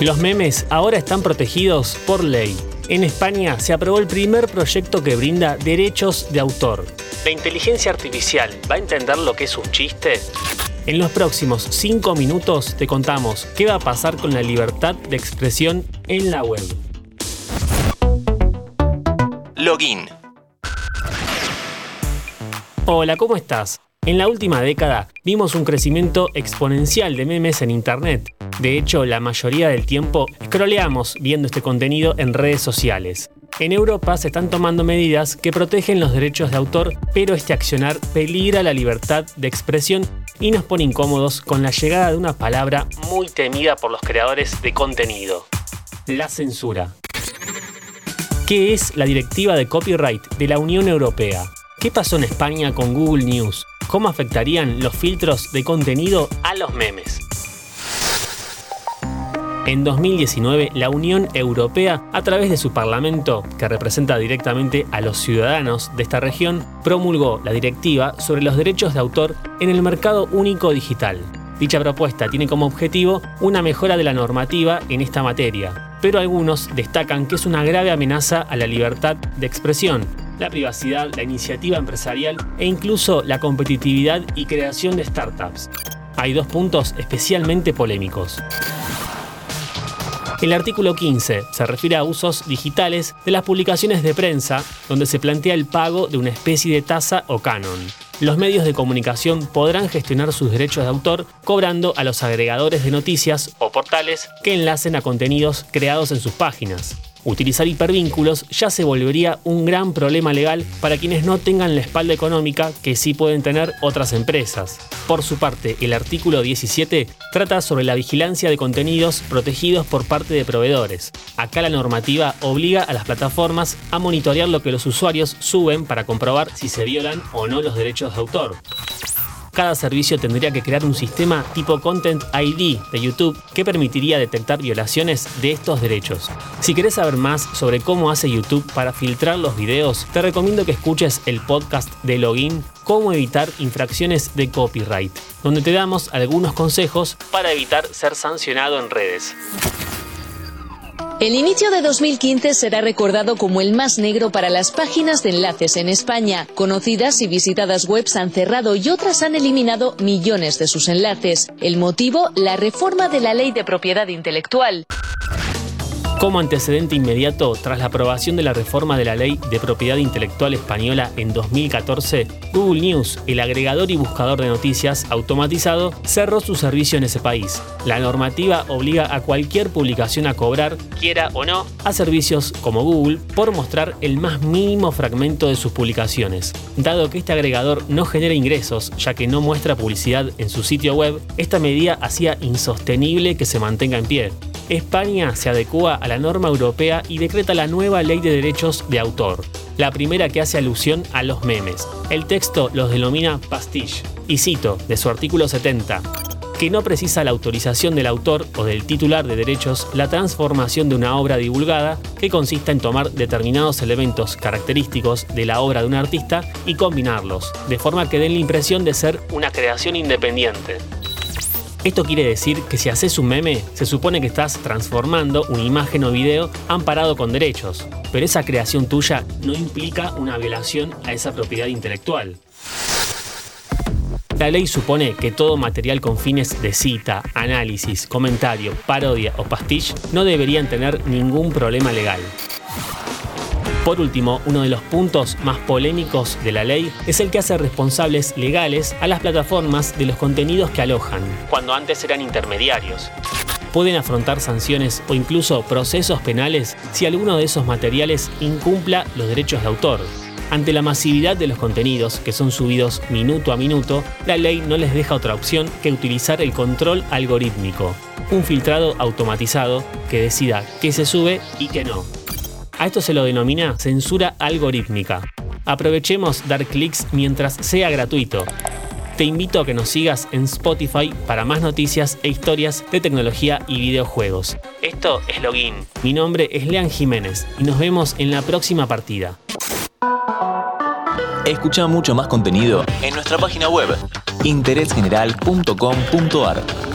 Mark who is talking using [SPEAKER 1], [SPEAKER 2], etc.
[SPEAKER 1] Los memes ahora están protegidos por ley. En España se aprobó el primer proyecto que brinda derechos de autor. ¿La inteligencia artificial va a entender lo que es un chiste? En los próximos 5 minutos te contamos qué va a pasar con la libertad de expresión en la web.
[SPEAKER 2] Login.
[SPEAKER 1] Hola, ¿cómo estás? En la última década vimos un crecimiento exponencial de memes en Internet. De hecho, la mayoría del tiempo scrolleamos viendo este contenido en redes sociales. En Europa se están tomando medidas que protegen los derechos de autor, pero este accionar peligra la libertad de expresión y nos pone incómodos con la llegada de una palabra muy temida por los creadores de contenido, la censura. ¿Qué es la Directiva de Copyright de la Unión Europea? ¿Qué pasó en España con Google News? ¿Cómo afectarían los filtros de contenido a los memes? En 2019, la Unión Europea, a través de su Parlamento, que representa directamente a los ciudadanos de esta región, promulgó la directiva sobre los derechos de autor en el mercado único digital. Dicha propuesta tiene como objetivo una mejora de la normativa en esta materia, pero algunos destacan que es una grave amenaza a la libertad de expresión, la privacidad, la iniciativa empresarial e incluso la competitividad y creación de startups. Hay dos puntos especialmente polémicos. El artículo 15 se refiere a usos digitales de las publicaciones de prensa, donde se plantea el pago de una especie de tasa o canon. Los medios de comunicación podrán gestionar sus derechos de autor cobrando a los agregadores de noticias o portales que enlacen a contenidos creados en sus páginas. Utilizar hipervínculos ya se volvería un gran problema legal para quienes no tengan la espalda económica que sí pueden tener otras empresas. Por su parte, el artículo 17 trata sobre la vigilancia de contenidos protegidos por parte de proveedores. Acá la normativa obliga a las plataformas a monitorear lo que los usuarios suben para comprobar si se violan o no los derechos de autor cada servicio tendría que crear un sistema tipo Content ID de YouTube que permitiría detectar violaciones de estos derechos. Si querés saber más sobre cómo hace YouTube para filtrar los videos, te recomiendo que escuches el podcast de Login Cómo evitar infracciones de copyright, donde te damos algunos consejos para evitar ser sancionado en redes.
[SPEAKER 3] El inicio de 2015 será recordado como el más negro para las páginas de enlaces en España. Conocidas y visitadas webs han cerrado y otras han eliminado millones de sus enlaces. El motivo, la reforma de la ley de propiedad intelectual.
[SPEAKER 1] Como antecedente inmediato, tras la aprobación de la reforma de la Ley de Propiedad Intelectual Española en 2014, Google News, el agregador y buscador de noticias automatizado, cerró su servicio en ese país. La normativa obliga a cualquier publicación a cobrar, quiera o no, a servicios como Google por mostrar el más mínimo fragmento de sus publicaciones. Dado que este agregador no genera ingresos, ya que no muestra publicidad en su sitio web, esta medida hacía insostenible que se mantenga en pie. España se adecua a la norma europea y decreta la nueva ley de derechos de autor, la primera que hace alusión a los memes. El texto los denomina pastiche, y cito de su artículo 70 que no precisa la autorización del autor o del titular de derechos la transformación de una obra divulgada que consista en tomar determinados elementos característicos de la obra de un artista y combinarlos, de forma que den la impresión de ser una creación independiente. Esto quiere decir que si haces un meme, se supone que estás transformando una imagen o video amparado con derechos, pero esa creación tuya no implica una violación a esa propiedad intelectual. La ley supone que todo material con fines de cita, análisis, comentario, parodia o pastiche no deberían tener ningún problema legal. Por último, uno de los puntos más polémicos de la ley es el que hace responsables legales a las plataformas de los contenidos que alojan, cuando antes eran intermediarios. Pueden afrontar sanciones o incluso procesos penales si alguno de esos materiales incumpla los derechos de autor. Ante la masividad de los contenidos que son subidos minuto a minuto, la ley no les deja otra opción que utilizar el control algorítmico, un filtrado automatizado que decida qué se sube y qué no. A esto se lo denomina censura algorítmica. Aprovechemos dar clics mientras sea gratuito. Te invito a que nos sigas en Spotify para más noticias e historias de tecnología y videojuegos. Esto es Login. Mi nombre es Lean Jiménez y nos vemos en la próxima partida.
[SPEAKER 2] Escucha mucho más contenido en nuestra página web interésgeneral.com.ar.